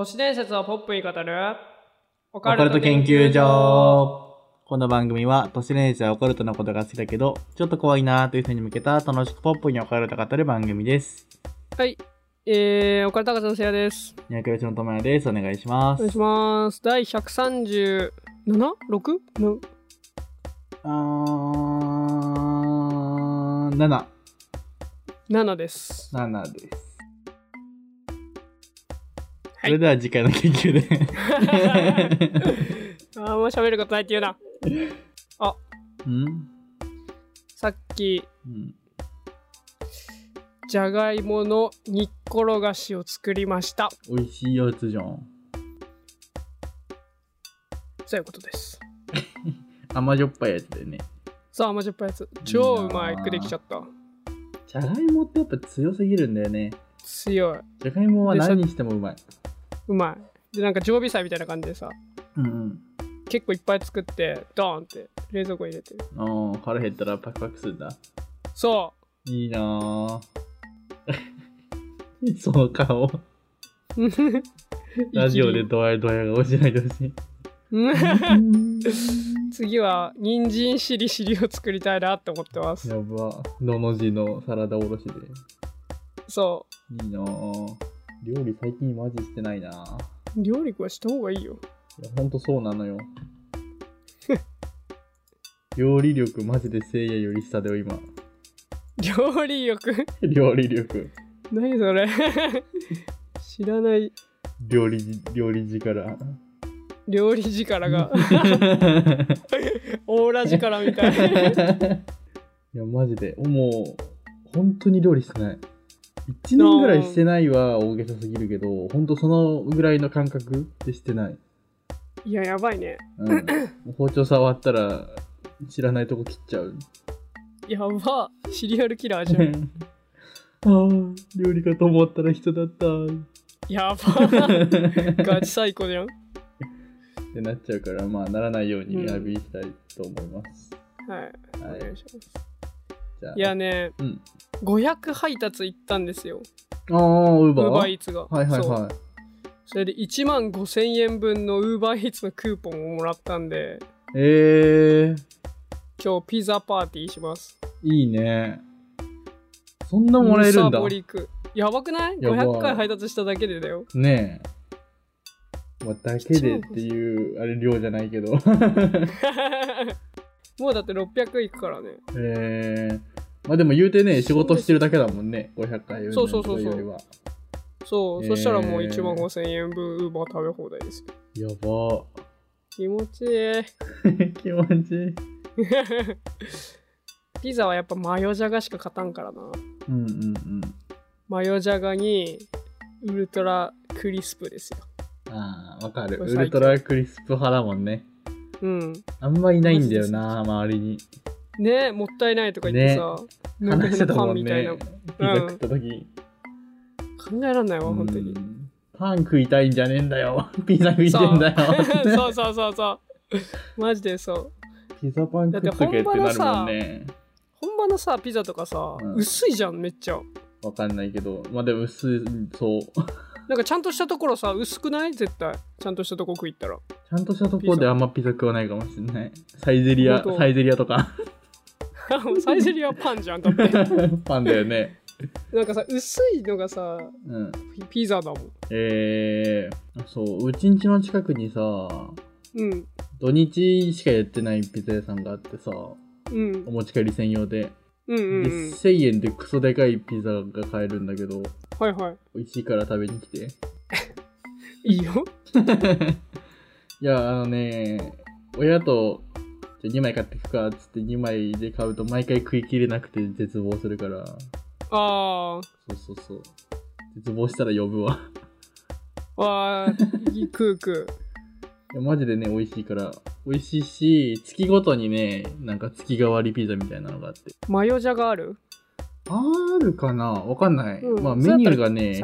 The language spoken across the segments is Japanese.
都市伝説をポップに語るオオカルト研究所この番組は都市伝説やオカルトのことが好きだけど、ちょっと怖いなーという人に向けた楽しくポップにオカルトを語る番組です。はいえー、オカルト博士のせやです三宅内の友也です。お願いします。お願いします第 137?6? の？あー、7。7です7です。はいそれでは次回の研究で。あーもう喋ることないって言うなうんさっきうん。じゃがいもの煮っころがしを作りました美味しいやつじゃん。そういうことです 甘じょっぱいやつだよね。さあ甘じょっぱいやつ超うまいくできちゃったじゃがいもってやっぱ強すぎるんだよね。強いじゃがいもは何にしてもうまい。うまいでなんか常備菜みたいな感じでさうんうん。結構いっぱい作ってドーンって冷蔵庫に入れてるああ、腹減ったらパクパクするんだ。そいいなぁ。その顔。う ラジオでドヤドヤが落ちないでほしい。次は人参しりしりを作りたいなって思ってますやば。のの字のサラダおろしで。そいいなぁ。料理最近マジしてないな料理はした方がいいよいや、ほんとそうなのよ。料理力マジでせいやより下だよ、今。料理力？料理力。何それ？知らない料理、料理力。料理力が オーラ力みたいいや、マジで。もう、本当に料理してない。1年ぐらいしてないは大げさすぎるけど、本当そのぐらいの感覚でしてない。いややばいねうん。包丁触ったら、知らないとこ切っちゃう。やばシリアルキラーじゃん ああ、料理かと思ったら人だった。やば ガチ最高じゃんってなっちゃうから、まあ、ならないようにリハビリしたいと思います。はいはいお願いしますじゃあ、いやねうん。500配達行ったんですよああ、ウーバーウーバーイーツがはいはいはい。それで1万5000円分のウーバーイーツのクーポンをもらったんでえー、今日ピザパーティーしますいいね。そんなもらえるんだムサ。ボリクやばくない ?500 回配達しただけでだよねえ。まあ、だけでっていう、あれ量じゃないけど。もうだって600いくからねえー、まあでも言うてね、仕事してるだけだもんね。500回そうそうそうそう。そう、えーそしたらもう1万5000円分ウーバー食べ放題ですよやば。気持ちいい 気持ちいい。ピザはやっぱマヨジャガしか勝たんからなうんうんうん。マヨジャガにウルトラクリスプですよああ、わかる。ウルトラクリスプ派だもんね。うんあんまいないんだよな、周りに。ねもったいないとか言ってさ、なんか話してたパもんねンみたいな。ピザ食った時。考えらんないわ本当にうんパン食いたいんじゃねえんだよ。ピザ食いてんだよ。そう そうそうそうマジでそうピザパン食っとけってなるもんね。本場のさピザとかさ、うん薄いじゃんめっちゃわかんないけど。まあでも薄い、そう。なんかちゃんとしたところさ薄くない？絶対ちゃんとしたとこ食いったらちゃんとしたところであんまピザ食わないかもしれない。サイゼリア、サイゼリアとか。サイゼリアパンじゃんだって パンだよね。なんかさ薄いのがさうん。ピピザだもんえー、そう、うちんちの近くにさ、うん土日しかやってないピザ屋さんがあってさ、うんお持ち帰り専用で。うんうんで、うん。1000円でクソでかいピザが買えるんだけど、はいはい。美味しいから食べに来て。いいよ。いや、あのね、親と、じゃあ2枚買ってくかっつって2枚で買うと毎回食い切れなくて絶望するから、あそうそうそう。絶望したら呼ぶわ。ーわーいい食う食いやマジでね、美味しいから。美味しいし、月ごとにね、なんか月替わりピザみたいなのがあって。うマヨジャガある？あるかな？わかんない。うんまあメニューがね、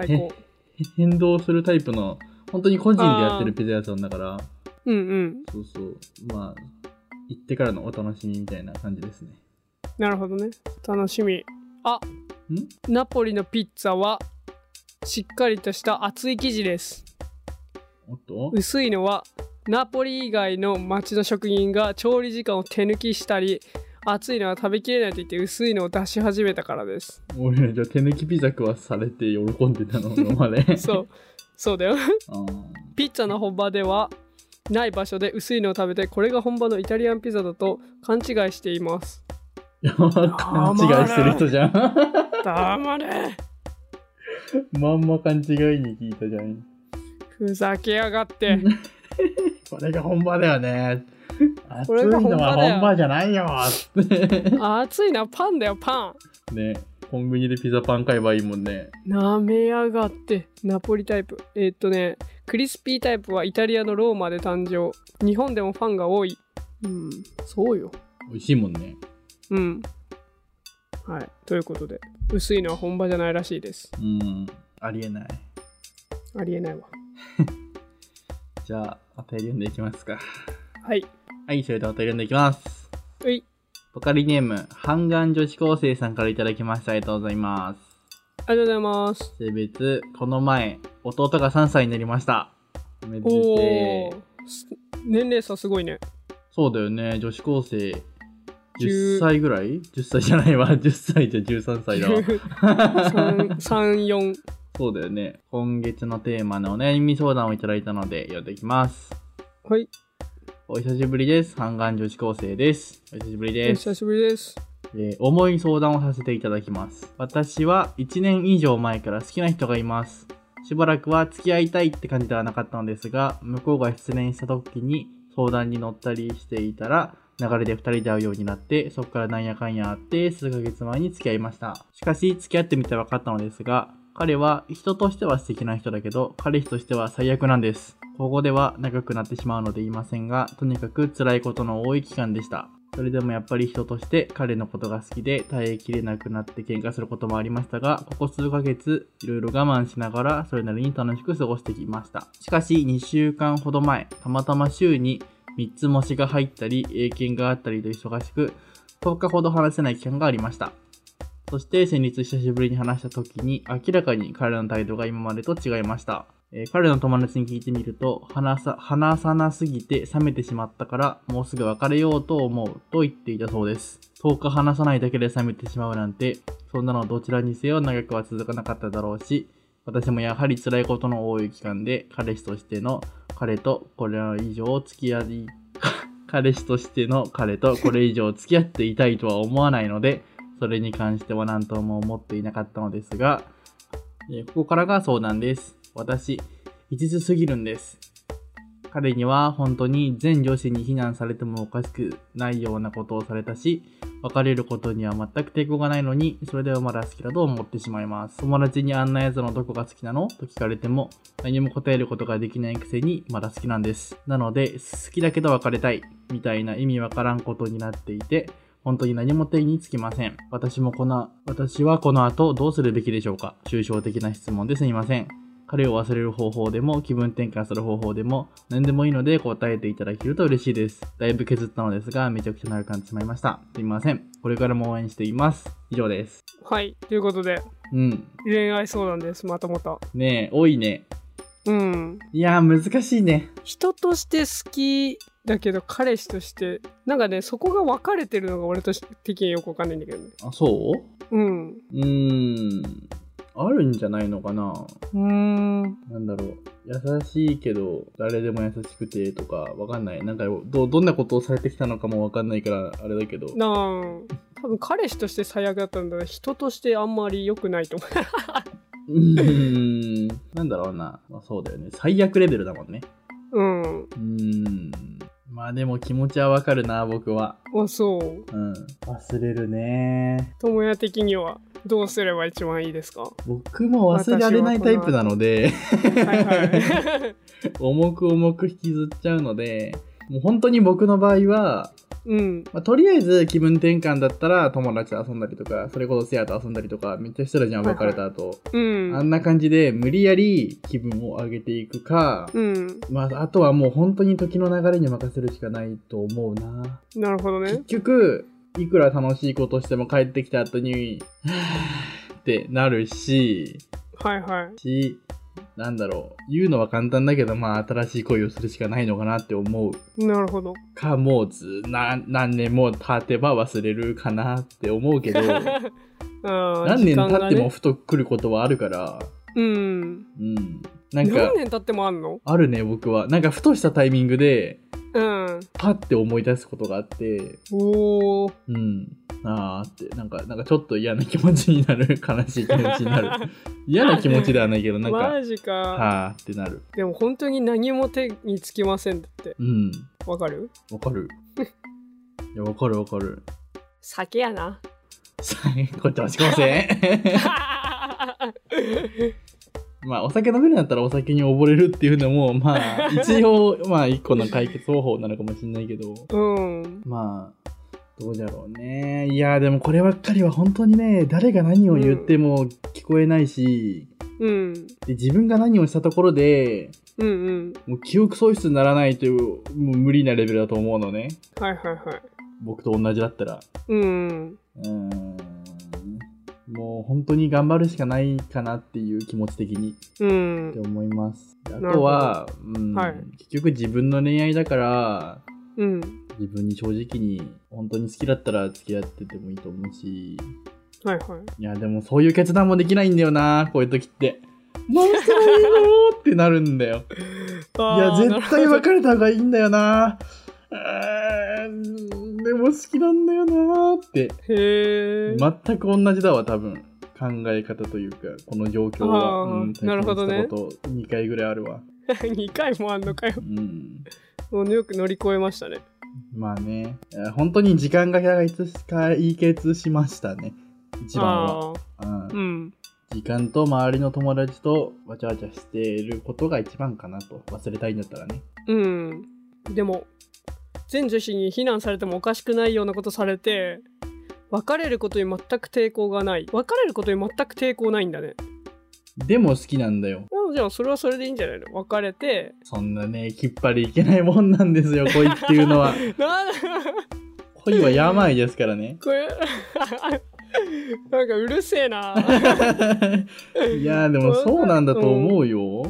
変動するタイプの、本当に個人でやってるピザ屋さんだから、うんうんそうそう。まあ、行ってからのお楽しみみたいな感じですね。なるほどね楽しみあん？ナポリのピッツァはしっかりとした厚い生地です薄いのはナポリ以外の町の職人が調理時間を手抜きしたり熱いのは食べきれないと言って薄いのを出し始めたからです。俺らじゃあ手抜きピザ食わされて喜んでたの今まで。そう。そうだよ。ピッツァの本場ではない場所で薄いのを食べてこれが本場のイタリアンピザだと勘違いしています。勘違いしてる人じゃん。黙れ。まんま勘違いに聞いたじゃん。ふざけやがって これが本場だよね。熱いのは本場じゃないよ って。熱いのはパンだよパンねコンビニでピザパン買えばいいもんね。なめやがってナポリタイプえーっとねクリスピータイプはイタリアのローマで誕生日本でもファンが多いうんそうよ美味しいもんね。うんはいということで薄いのは本場じゃないらしいですうん。ありえない。ありえないわじゃあ、お便り読んでいきますか。はいはい、それではお便り読んでいきます。ういポカリネーム、半眼女子高生さんからいただきました。ありがとうございます。ありがとうございます性別、この前、弟が3歳になりました。おめで年齢差すごいねそうだよね、女子高生。十10歳ぐらい ?10 歳じゃないわ。10歳じゃ13歳だわ。34そうだよね。今月のテーマのお悩み相談をいただいたので読んでいきます。はいお久しぶりです。半眼女子高生です。お久しぶりおです。久しぶりですえー重い相談をさせていただきます。私は1年以上前から好きな人がいます。しばらくは付き合いたいって感じではなかったのですが、向こうが失恋した時に相談に乗ったりしていたら、流れで2人で会うようになって、そこからなんやかんやあって、数ヶ月前に付き合いました。しかし、付き合ってみて分かったのですが、彼は人としては素敵な人だけど、彼氏としては最悪なんです。ここでは長くなってしまうので言いませんが、とにかく辛いことの多い期間でした。それでもやっぱり人として彼のことが好きで耐えきれなくなって喧嘩することもありましたが、ここ数ヶ月いろいろ我慢しながらそれなりに楽しく過ごしてきました。しかし2週間ほど前、たまたま週に3つ模試が入ったり、英検があったりと忙しく、10日ほど話せない期間がありました。そして先日久しぶりに話した時に明らかに彼らの態度が今までと違いました。えー彼の友達に聞いてみると話さ、話さなすぎて冷めてしまったからもうすぐ別れようと思うと言っていたそうです。10日話さないだけで冷めてしまうなんて、そんなのどちらにせよ長くは続かなかっただろうし、私もやはり辛いことの多い期間で彼氏としての彼とこれ以上付き合い、彼氏としての彼とこれ以上付き合っていたいとは思わないので、それに関しては何とも思っていなかったのですが、えここからが相談です。私、一途すぎるんです。彼には本当に全女子に非難されてもおかしくないようなことをされたし、別れることには全く抵抗がないのに、それでもまだ好きだと思ってしまいます。友達にあんなやつのどこが好きなの？と聞かれても、何も答えることができないくせにまだ好きなんです。なので、好きだけど別れたい、みたいな意味わからんことになっていて、本当に何も手につきません。私もこの、私はこの後どうするべきでしょうか抽象的な質問ですみません。彼を忘れる方法でも気分転換する方法でも何でもいいので答えていただけると嬉しいです。だいぶ削ったのですがめちゃくちゃ長くなってしまいました。すみません。これからも応援しています。以上です。はいということでうん。恋愛相談ですまたまたねえ、多いね。うんいやー難しいね。人として好きだけど彼氏としてなんかねそこが分かれてるのが俺と的によくわかんないんだけどねあ、そう？うんうーん。あるんじゃないのかな？うーんなんだろう。優しいけど、誰でも優しくてとか、わかんない。なんかど、どんなことをされてきたのかもわかんないから、あれだけど。なあ多分彼氏として最悪だったんだ人としてあんまり良くないと思うーん。なんだろうな。まあ、そうだよね。最悪レベルだもんね。ううんうーん。まあでも気持ちはわかるな、僕は。あそううん。忘れるね。友也的にはどうすれば一番いいですか？は僕も忘れられないタイプなので、いはい 重く重く引きずっちゃうので、もう本当に僕の場合は、うんまあ、とりあえず気分転換だったら友達と遊んだりとか、それこそセアと遊んだりとか、めっちゃしてたじゃん、別れた後。うんあんな感じで無理やり気分を上げていくか、うんまあ、あとはもう本当に時の流れに任せるしかないと思うな。なるほど結ね局、いくら楽しいことしても帰ってきた後に、はぁってなるし、はいはいし、なんだろう。言うのは簡単だけど、まあ、新しい恋をするしかないのかなって思う。なるほど。か、もうず、な、何年も経てば忘れるかなって思うけど、何何年経ってもふと来ることはあるから、うん。うん。なんか何、年経ってもあんの？あるね、僕は。なんか、ふとしたタイミングで、うん。パッて思い出すことがあって、おー。うん。あーって、なんか、なんかちょっと嫌な気持ちになる。悲しい気持ちになる。嫌な気持ちではないけど、なんか、マジか。はーってなる。でも本当に何も手につきませんって。うん。わかる？わかる。いや、わかるわかる。酒やな。こっちはしこません？まあ、お酒飲めるんだったらお酒に溺れるっていうのも、まあ、一応、まあ、一個の解決方法なのかもしれないけど、うん。まあ、どうだろうね。いや、でもこればっかりは本当にね、誰が何を言っても聞こえないし、うん。で自分が何をしたところで、うんうん。もう記憶喪失にならないという、もう無理なレベルだと思うのね。はいはいはい。僕と同じだったら。うん。うーんもう本当に頑張るしかないかなっていう気持ち的にうんって。思います。あとは、うんはい結局自分の恋愛だから、うん。自分に正直に本当に好きだったら付き合っててもいいと思うし、はいはい。いやでもそういう決断もできないんだよな、こういう時って。どうしたらいいのってなるんだよ。いや、絶対別れた方がいいんだよな。うーんでも好きなんだよなって。へえ。全く同じだわ、多分。考え方というか、この状況は。なるほどね体験したこと2回ぐらいあるわ。2回もあんのかよ。うん。もうよく乗り越えましたね。まあね、えー本当に時間が解決しましたね。一番は。あうんーうん。時間と周りの友達とわちゃわちゃしていることが一番かなと。忘れたいんだったらね。うん。でも、全女子に非難されてもおかしくないようなことされて、別れることに全く抵抗がない。別れることに全く抵抗ないんだね。でも好きなんだよ。あじゃあそれはそれでいいんじゃないの？別れて。そんなね、きっぱりいけないもんなんですよ、恋っていうのは。恋は病ですからね。これなんかうるせえな。いやーでもそうなんだと思うよ。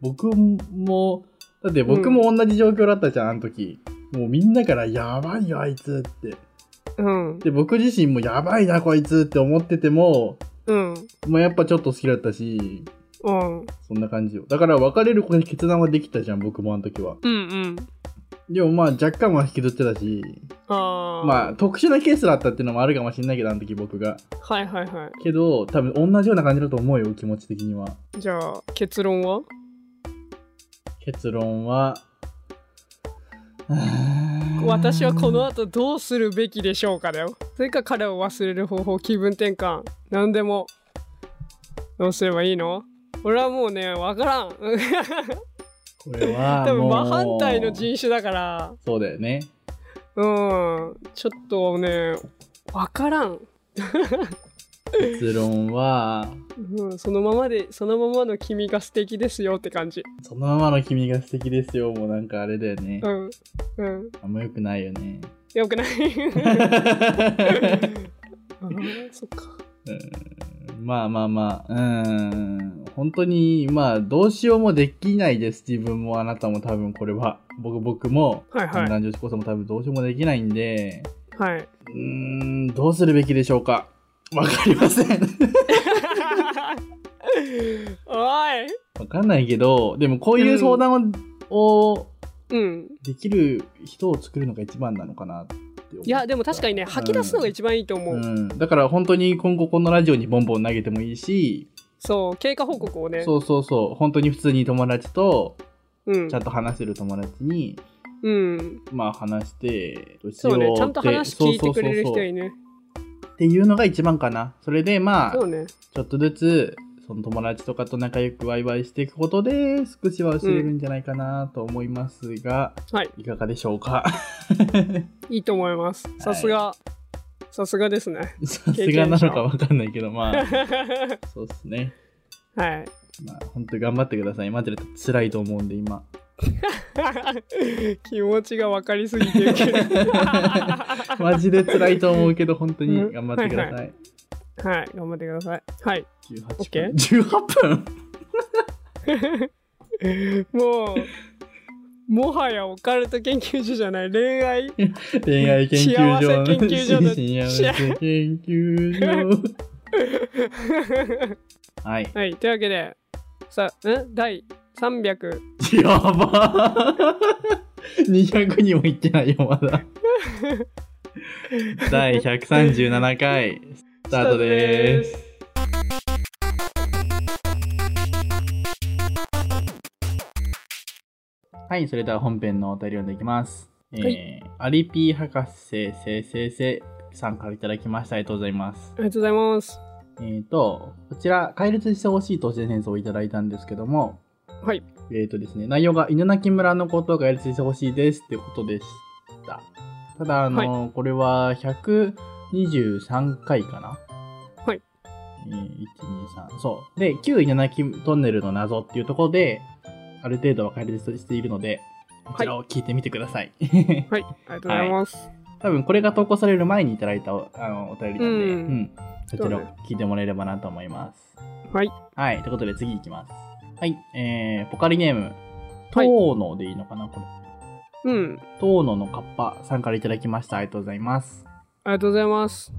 僕も、だって僕も同じ状況だったじゃん、あの時。もうみんなからやばいよ、あいつって。うん。で、僕自身もやばいな、こいつって思ってても、うん。もうやっぱちょっと好きだったし、うん。そんな感じよ。だから別れる子に決断はできたじゃん、僕もあの時は。うんうん。でもまあ若干は引きずってたし、ああ。まあ特殊なケースだったっていうのもあるかもしれないけど、あの時僕が。はいはいはけど、多分同じような感じだと思うよ、気持ち的には。い。じゃあ、結論は？結論は、私はこの後どうするべきでしょうかだよ。それか彼を忘れる方法、気分転換、何でも。どうすればいいの？俺はもうね、わからん。これは多分真反対の人種だから、そうだよね。うん、ちょっとね、わからん。結論は、うん、そのままで、そのままの君が素敵ですよって感じ。そのままの君が素敵ですよ。もうなんかあれだよねう。ん、うん、あんま良くないよね。よくない。あーそっか。まあまあまあ、うーん。本当に、まあ、どうしようもできないです。自分もあなたも多分これは。僕、僕も、はいはい男女子高生も多分どうしようもできないんで、はい。うーん、どうするべきでしょうか。わかりません。おいわかんないけど、でもこういう相談を、をうん。できる人を作るのが一番なのかなって思ったいや、でも確かにね、吐き出すのが一番いいと思う。うん、だから本当に今後このラジオにボンボン投げてもいいし、そう、経過報告をね。そうそうそう、本当に普通に友達とうんちゃんと話せる友達に、うん。まあ話して、どうしよそううね、ちゃんと話聞いてくれる人そうそうそうそういいね。っていうのが一番かな。それでまあ、ね。ちょっとずつ、その友達とかと仲良くワイワイしていくことで、少しは忘れるんじゃないかなと思いますが、はい。いかがでしょうか？いいと思います。さすが。さすがですね。さすがなのかわかんないけど、まあ、そうですね。はい。まあ、本当に頑張ってください。マジで辛いと思うんで、今。気持ちが分かりすぎてるけど。マジで辛いと思うけど、本当に頑張ってください。はいはい、頑張ってください。はい。18 OK 分。18分。もうもはやオカルト研究所じゃない。恋愛。恋愛研究所。幸せ研究所の。幸せ研究所。はい。はいというわけでさん？第300やば。200にもいってないよまだ。第137回スタートです。はいそれでは本編のお便りを読んでいきます、えーはい。アリピー博士せせせさんからいただきました。ありがとうございます。ありがとうございます。えーとこちら解列してほしい都市伝説をいただいたんですけどもはいえーとですね、内容が犬鳴村のことがやりついてほしいですってことでした。ただ、あの、これは123回かな？はい。えー、1、2、3、そう。で、旧犬鳴トンネルの謎っていうところで、ある程度は解説しているので、こちらを聞いてみてください。はい ありがとうございます、多分これが投稿される前にいただいたおあのお便りなんで、うんうん、そちらを聞いてもらえればなと思います。はいはい、ということで次いきます。はい、えー、ポカリネーム、トはいーノでいいのかな、これ。うんトーノのカッパさんからいただきました。ありがとうございます。ありがとうございます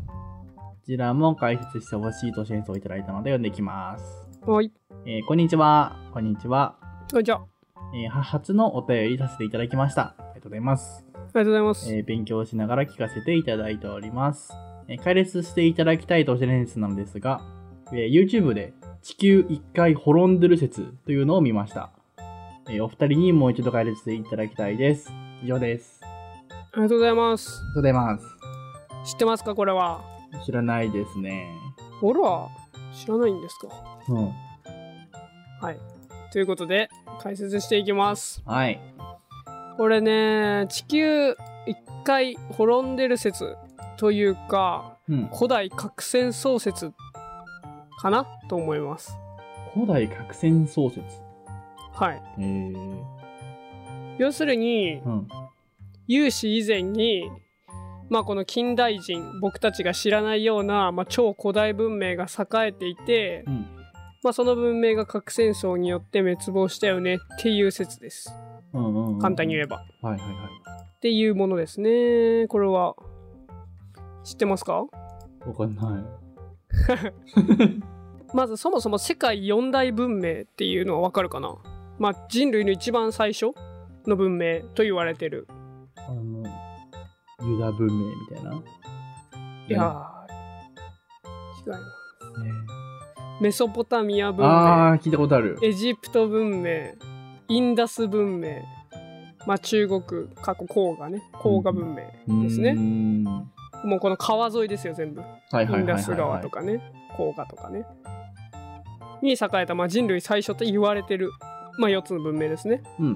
こちらも解説してほしいと戦争をいただいたので読んでいきます。はいえーこんにちは。こんにちは。こんにちはえーは初のお便りさせていただきました。ありがとうございます。ありがとうございます、えー勉強しながら聞かせていただいております。えー解説していただきたい都市伝説なのですが、えー YouTube で地球1回滅んでる説というのを見ました。えーお二人にもう一度解説していただきたいです。以上です。ありがとうございますありがとうございます。知ってますかこれは？知らないですね。ほら知らないんですか？うん。はいということで解説していきますはい。これね地球一回滅んでる説というかうん。古代核戦争説かなと思います古代核戦争説。はいへえ。要するにうん。有史以前にまあこの近代人僕たちが知らないような、まあ、超古代文明が栄えていて、うん。まあ、その文明が核戦争によって滅亡したよねっていう説ですうんうん、うん。簡単に言えばはいはいはい。っていうものですねこれは知ってますか？わかんない。まずそもそも世界四大文明っていうのはわかるかな？まあ人類の一番最初の文明と言われてる。あの、ユダ文明みたいな？いやー違います。ねメソポタミア文明。聞いたことある。エジプト文明。インダス文明。まあ中国過去黄河ね。黄河文明ですね。ん。もうこの川沿いですよ全部。はい。インダス川とかね。黄河とかねに栄えた、まあ、人類最初と言われてる、まあ、4つの文明ですね、うん。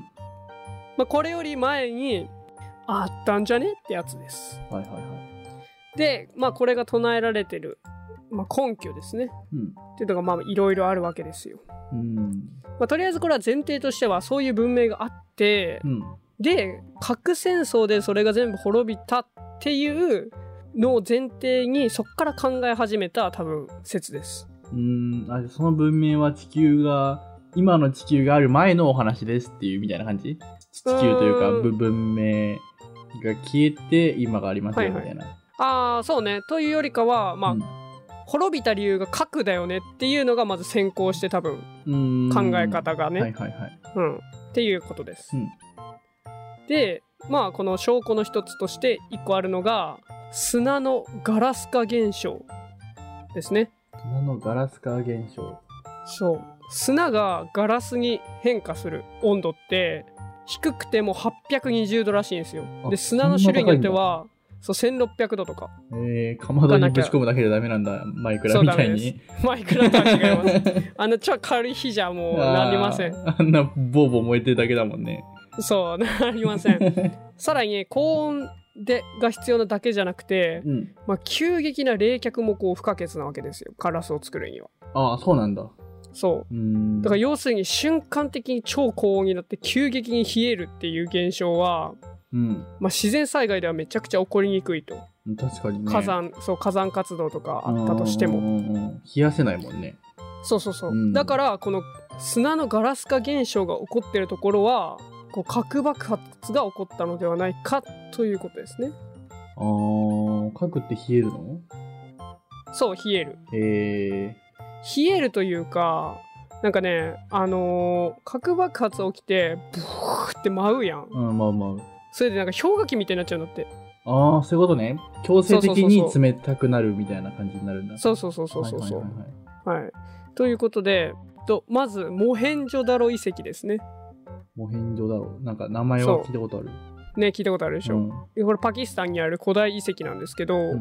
まあ、これより前にあったんじゃねってやつですはいはいはい。でまあこれが唱えられてる、まあ、根拠ですねうん。っていうのがまあいろいろあるわけですよ、うん。まあ、とりあえずこれは前提としてはそういう文明があってうん。で核戦争でそれが全部滅びたっていうのを前提にそこから考え始めた多分説ですうん。あ、その文明は地球が、今の地球がある前のお話ですっていうみたいな感じ？地球というか、文明が消えて、今がありますよはいはいみたいな。ああそうねというよりかはまあ、うん滅びた理由が核だよねっていうのがまず先行して多分考え方がね、はいはいはい。うん、っていうことです。うんでまあこの証拠の一つとして一個あるのが砂のガラス化現象ですね。砂のガラス化現象。そう砂がガラスに変化する温度って低くても820度らしいんですよ。あで砂の種類によってはそう1600度とかえー、かまどにぶち込むだけでダメなんだ、マイクラみたいに。マイクラとは違います。あの超軽い火じゃもうなりません。あんなボーボー燃えてるだけだもんね。そうなりません。さらに高温でが必要なだけじゃなくて、うん。まあ、急激な冷却もこう不可欠なわけですよガラスを作るにはああ、そうなんだ。そう。だから要するに瞬間的に超高温になって急激に冷えるっていう現象は、うん。まあ、自然災害ではめちゃくちゃ起こりにくいと、確かにね。火山そう火山活動とかあったとしても。冷やせないもんね。そうそうそう、うんだからこの砂のガラス化現象が起こっているところはこう核爆発が起こったのではないかということですね。あー、核って冷えるの？そう冷える。え冷えるというかなんかねあのー核爆発起きてブーって舞うやん。ー、うん、まあまそれでなんか氷河期みたいになっちゃうんだって。あ。あー、そういうことね。強制的に冷たくなるみたいな感じになるんだ。そうそうそうそうそうそう。はい。ということでとまずモヘンジョダロ遺跡ですねモヘンジョだろう。なんか名前は聞いたことある。ね聞いたことあるでしょ、うんでこれパキスタンにある古代遺跡なんですけど、ん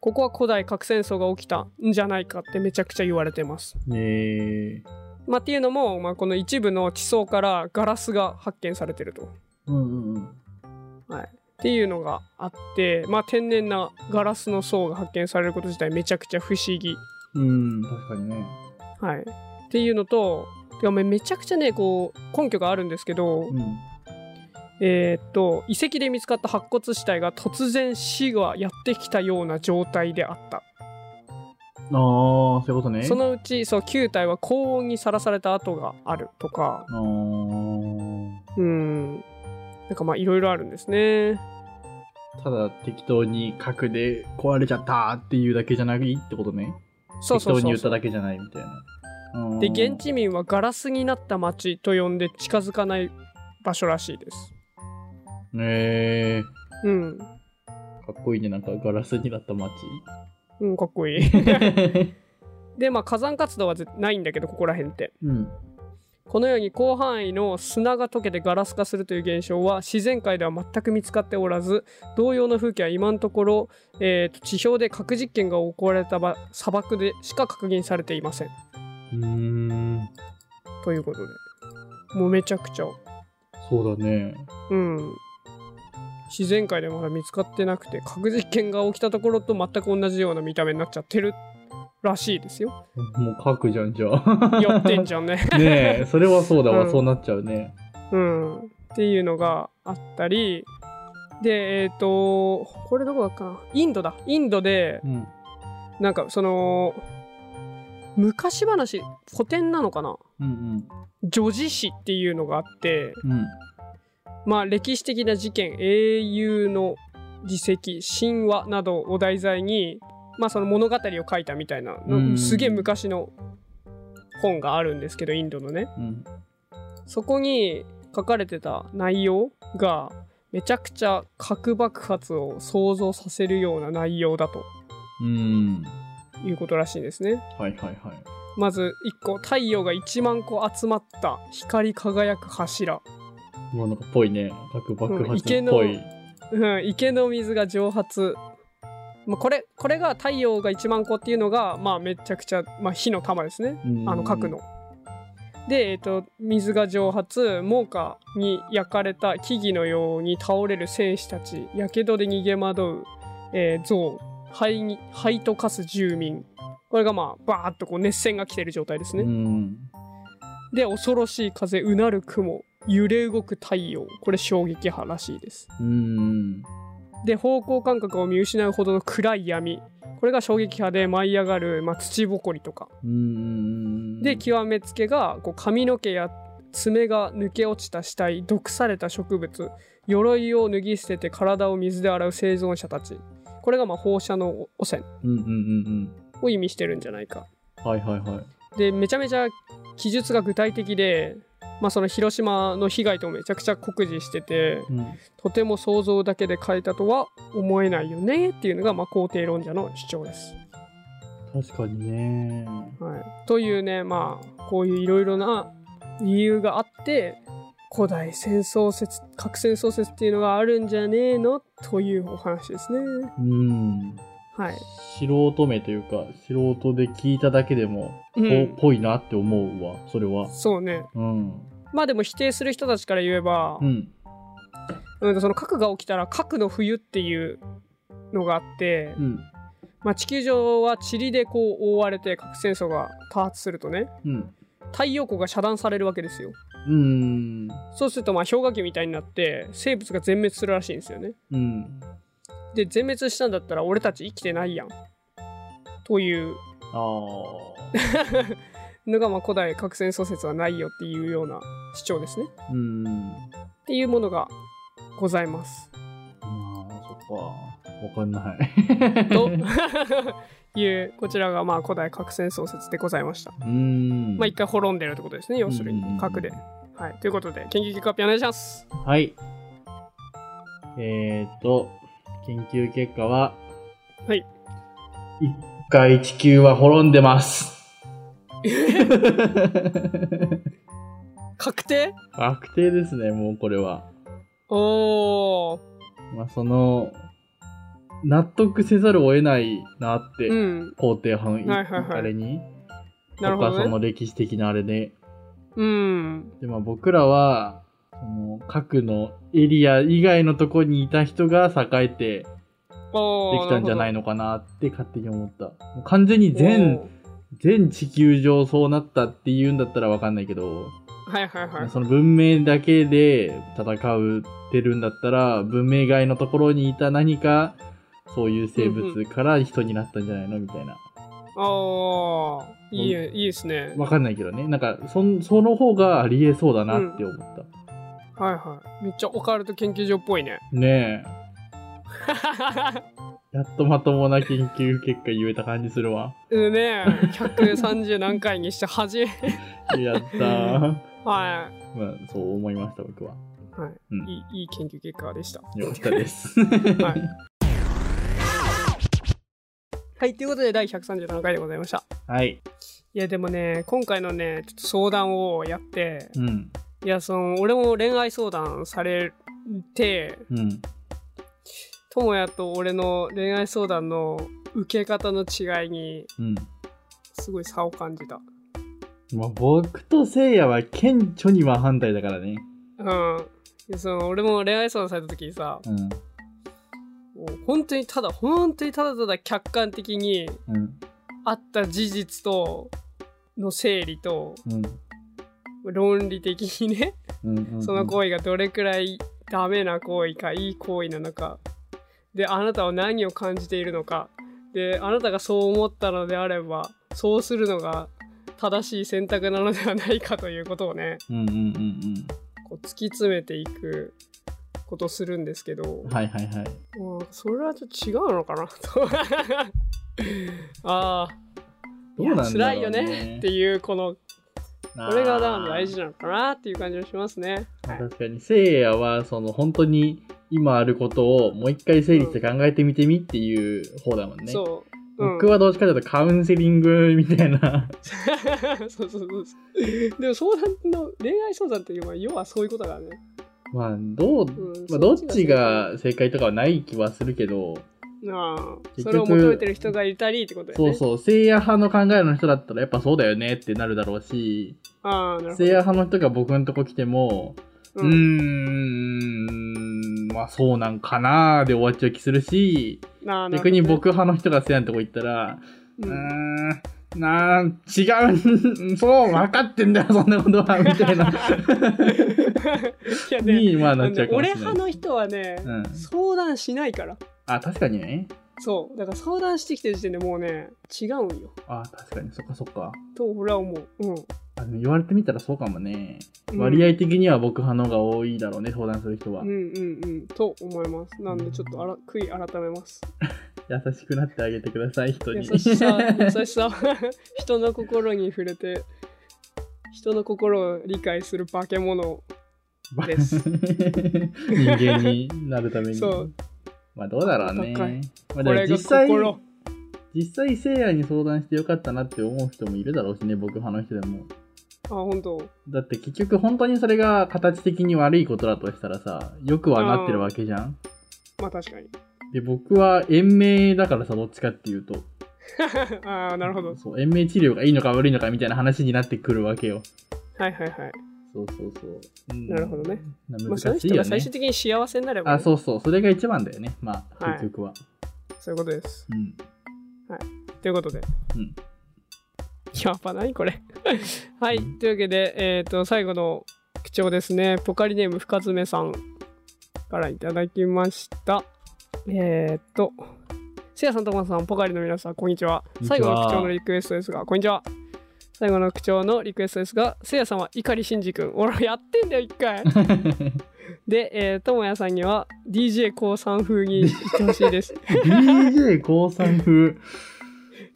ここは古代核戦争が起きたんじゃないかってめちゃくちゃ言われてます。えー、まあ、っていうのも、まあ、この一部の地層からガラスが発見されてると。うんうんうん。はい、っていうのがあって、まあ、天然なガラスの層が発見されること自体めちゃくちゃ不思議。うん、確かにね。はい、っていうのとてかめめちゃくちゃねこう根拠があるんですけど、うん。えーっと遺跡で見つかった白骨死体が突然死がやってきたような状態であった。あー、そういうことね。そのうちそう9体は高温にさらされた跡があるとかうんなんかまあいろいろあるんですねただ適当に核で壊れちゃったっていうだけじゃないってことね。そうそう適当にそうそう言っただけじゃないみたいな。うんで現地民はガラスになった町と呼んで近づかない場所らしいですえうんー、かっこいいね。なんかガラスになった街。うんかっこいい でまあ火山活動はぜないんだけどここら辺ってうん。このように広範囲の砂が溶けてガラス化するという現象は自然界では全く見つかっておらず同様の風景は今のところ、えーと地表で核実験が行われた場砂漠でしか確認されていませんうーん。ということで。もうめちゃくちゃ。そうだね。うん。自然界でまだ見つかってなくて核実験が起きたところと全く同じような見た目になっちゃってるらしいですよ。もう核じゃんじゃあ。寄ってんじゃんね。ねえ、それはそうだわ、うん。そうなっちゃうね。うん。っていうのがあったり。でえっ、とこれどこだっかな？インドだ。インドでうん。なんかその昔話古典なのかな？うん女児史っていうのがあってうん。うん。まあ歴史的な事件英雄の自責神話などを題材にまあその物語を書いたみたいなうんすげえ昔の本があるんですけどインドのねうん。そこに書かれてた内容がめちゃくちゃ核爆発を想像させるような内容だとうん。いうことらしいんですねはいはいはい。まず1個太陽が1万個集まった光り輝く柱もうなんかぽいね。核爆うん発池のっぽい。うん、池の水が蒸発、まあ、これこれが太陽が1万個っていうのが、まあ、めちゃくちゃ、まあ、火の玉ですねあの核の。で、えー、と水が蒸発猛火に焼かれた木々のように倒れる戦士たちやけどで逃げ惑う、えー、象灰に灰と化す住民これがまあバーッとこう熱線が来てる状態ですね。うん。で恐ろしい風うなる雲揺れ動く太陽これ衝撃波らしいです。うん。で方向感覚を見失うほどの暗い闇これが衝撃波で舞い上がる、まあ、土ぼこりとかうん。で極めつけがこう髪の毛や爪が抜け落ちた死体毒された植物鎧を脱ぎ捨てて体を水で洗う生存者たちこれがまあ放射能汚染。を意味してるんじゃないかはいはいはい。でめちゃめちゃ記述が具体的で、まあ、その広島の被害とめちゃくちゃ酷似しててうん。とても想像だけで書いたとは思えないよねっていうのが、まあ、肯定論者の主張です。確かにね。はい、というねまあこういういろいろな理由があって古代戦争説核戦争説っていうのがあるんじゃねえの？というお話ですね。うん。はい、素人目というか、素人で聞いただけでも、ぽうんぽいなって思うわ、それは。そうねうん。まあでも否定する人たちから言えばう、ん。うん、その核が起きたら核の冬っていうのがあって、うん。まあ、地球上は塵でこう覆われて核戦争が多発するとねうん。太陽光が遮断されるわけですよ。うん。そうするとまあ氷河期みたいになって生物が全滅するらしいんですよね。うん。で全滅したんだったら俺たち生きてないやん。というあ あ。のがまあ古代核戦争説はないよっていうような主張ですね。うん。っていうものがございます。まあ、そっか。わかんない。と いうこちらがまあ古代核戦争説でございました。うん。まあ一回滅んでるってことですね要するに核で。はい、ということで研究結果発表お願いします。はい。えーと、研究結果は、はい。一回地球は滅んでます。確定？確定ですね、もうこれは。おーまあ、その、納得せざるを得ないなって、うん肯定派のいはいはいはいあれに、なるほとかそ。の歴史的なあれで。うんで、まあ僕らは、その核のエリア以外のとこにいた人が栄えてできたんじゃないののかなって勝手に思った。完全に全、全地球上そうなったっていうんだったらわかんないけど、はいはいはい。その文明だけで戦うってるんだったら、文明外のところにいた何か、そういう生物から人になったんじゃないのみたいな。ああ、いいえ、いいですね。わかんないけどね。なんか、そんその方がありえそうだなって思った。はいはい。めっちゃオカルト研究所っぽいね。ねえ。やっとまともな研究結果言えた感じするわ。うんね130何回にして初め やったー。はまあ、そう思いました、僕は。い、はいうんいいいい研究結果でした。よかったです。はい。はい、ということで第137回でございました。はい。いやでもね、今回のね、ちょっと相談をやって、うん。いや、その、俺も恋愛相談されて、うん。ともやと俺の恋愛相談の受け方の違いに、うん。すごい差を感じた。まあ、僕とせいやは顕著には反対だからね。うん。でその俺も恋愛相談された時にさ、うん。もう本当にただ、本当にただただ客観的にうん。あった事実と、の整理と、うん。論理的にね。その行為がどれくらいダメな行為か、いい行為なのか、で、あなたは何を感じているのか、で、あなたがそう思ったのであれば、そうするのが正しい選択なのではないかということをね、うんうんうんこう突き詰めていくことをするんですけどうん。、はいはいはい。もうそれはちょっと違うのかなと。ああ、どうなんだろう、ね、辛いよねっていう、この、これがな大事なのかなっていう感じがしますね。はい確かに、せいやは、その、本当に今あることをもう一回整理して考えてみてみっていう方だもんね。そう。うん僕はどっちかというとカウンセリングみたいな。そうそうそうそう。でも相談の恋愛相談っていうのは要はそういうことだね。まあ、どう、うんまあ、どっちが正解。とかはない気はするけど、ああそれを求めてる人がいたりってことだよね。そうそう、聖夜派の考えの人だったらやっぱそうだよねってなるだろうし、ああ、なるほど。聖夜派の人が僕のとこ来ても、うーん、まあそうなんかなーで終わっちゃう気するし、ああなるほどね。逆に僕派の人が聖夜のとこ行ったら、うーうんん、なー違う、そう、分かってんだよ、そんなことは、みたいな。いやね、に、まあなっちゃうかもし俺れない。派の人はね、うん相談しないから。あ、確かにね。そう。だから相談してきてる時点でもうね、違うんよ。あ、確かに、そっかそっか。と俺は思う。うん。あでも言われてみたらそうかもね。うん割合的には僕派の方が多いだろうね、相談する人は。うんうんうん。と思います。なんでちょっとあら悔い改めます。優しくなってあげてください、人に。優しさ、優しさ。人の心に触れて、人の心を理解する化け物。です人間になるために。そう。まあどうだろうね。まあ、でもこれが実際、心。実際、聖夜に相談してよかったなって思う人もいるだろうしね、僕派の人でも。あ、本当。だって結局本当にそれが形的に悪いことだとしたらさ、よくはなってるわけじゃん。まあ確かに。で、僕は延命だからさ、どっちかっていうと。ああ、なるほど。そう、延命治療がいいのか悪いのかみたいな話になってくるわけよ。はいはいはい。そうそうそう。うんなるほどね。なまあ、その人が難しいよね。最終的に幸せになればね、あ、そうそう。それが一番だよね。まあ、はい結局は。そういうことです。うん。ということで。うんやっぱ何これ。はい。というわけで、えっ、と、最後の口調ですね。ポカリネーム深爪さんからいただきました。えっ、と、せやさん、ともさん、ポカリの皆さん、こんにちは。こんにちは最後の口調のリクエストですが、こんにちは。最後の口調のリクエストですが、せいやさんは碇シンジ君。俺やってんだよ、一回。で、えー、ともやさんには DJ 高3風に言ってほしいです。DJ 高3風。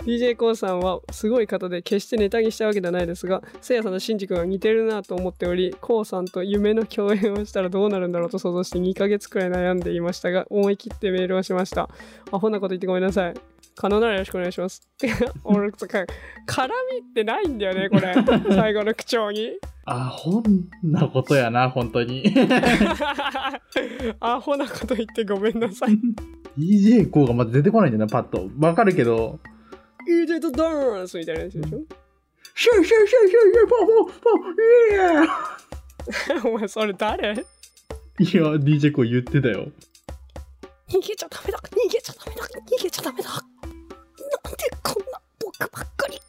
DJ コウさんはすごい方で決してネタにしたわけではないですがせいやさんとシンジ君が似てるなと思っておりコウさんと夢の共演をしたらどうなるんだろうと想像して2ヶ月くらい悩んでいましたが思い切ってメールをしましたアホなこと言ってごめんなさい可能ならよろしくお願いします 俺絡みってないんだよねこれ 最後の口調にアホなことやな、本当に。アホなこと言ってごめんなさい DJ コーがまだ出てこないんだよな、パッと。わかるけど。DJ とダンスみたいなやつでしょ？シューシューシューシューシューポーポーポーイエーお前それ誰いや、DJ KOO 言ってたよ。逃げちゃダメだ逃げちゃダメだ逃げちゃダメだなんでこんな僕ばっかり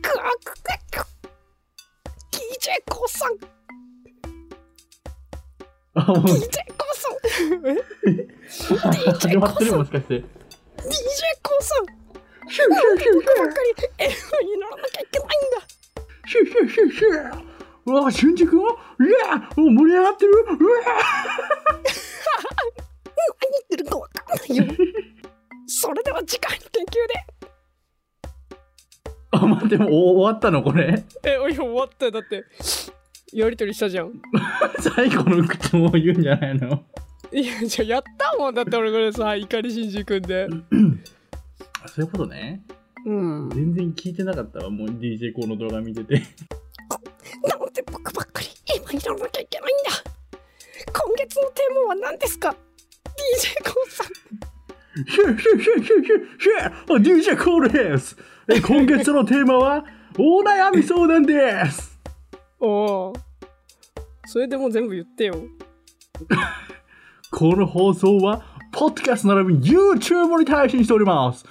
くわくくく DJ コさん、DJ コさんえ始まってるもしかして。DJ コさんシューシューシューシ僕ばっかり F にならなきゃいけないんだシュシュシュシュうわ、俊二君うわもう盛り上がってるうわあ、待って、もう終わったのこれ。え終わったよ。だってやりとりしたじゃん。最後の口も言うんじゃないの？いやじゃあやったもん。だって俺これさ怒りしんじ君で。あそういうことね。うん。全然聞いてなかったわ、もう DJ コーの動画見てて。なんで僕ばっかり今やらなきゃいけないんだ。今月のテーマは何ですか？DJ コウさんシューシューシューシューシューシューあ DJ コールですえ今月のテーマは、お悩み相談ですおおそれでも全部言ってよこの放送は、ポッドキャスト並びに YouTube に配信しております。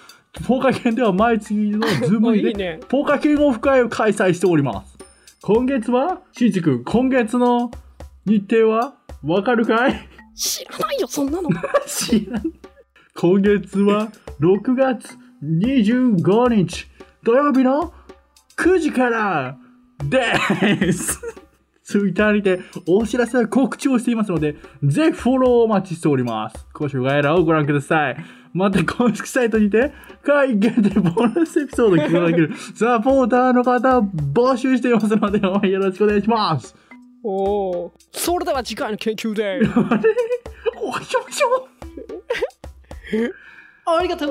ポーカー券では毎月のズームでねポーカー券オフ会を開催しております。今月は、しんじ君、今月の日程はわかるかい知らないよそんなの知らん。今月は6月25日土曜日の9時からです。ツイッターにてお知らせや告知をしていますので、ぜひフォローをお待ちしております。公式概要欄をご覧ください。また公式サイトにて会議限定ボーナスエピソードを聞くことができる サポーターの方を募集していますので、応援よろしくお願いします。おおそれでは次回の研究で あれ？おいしょしょありがと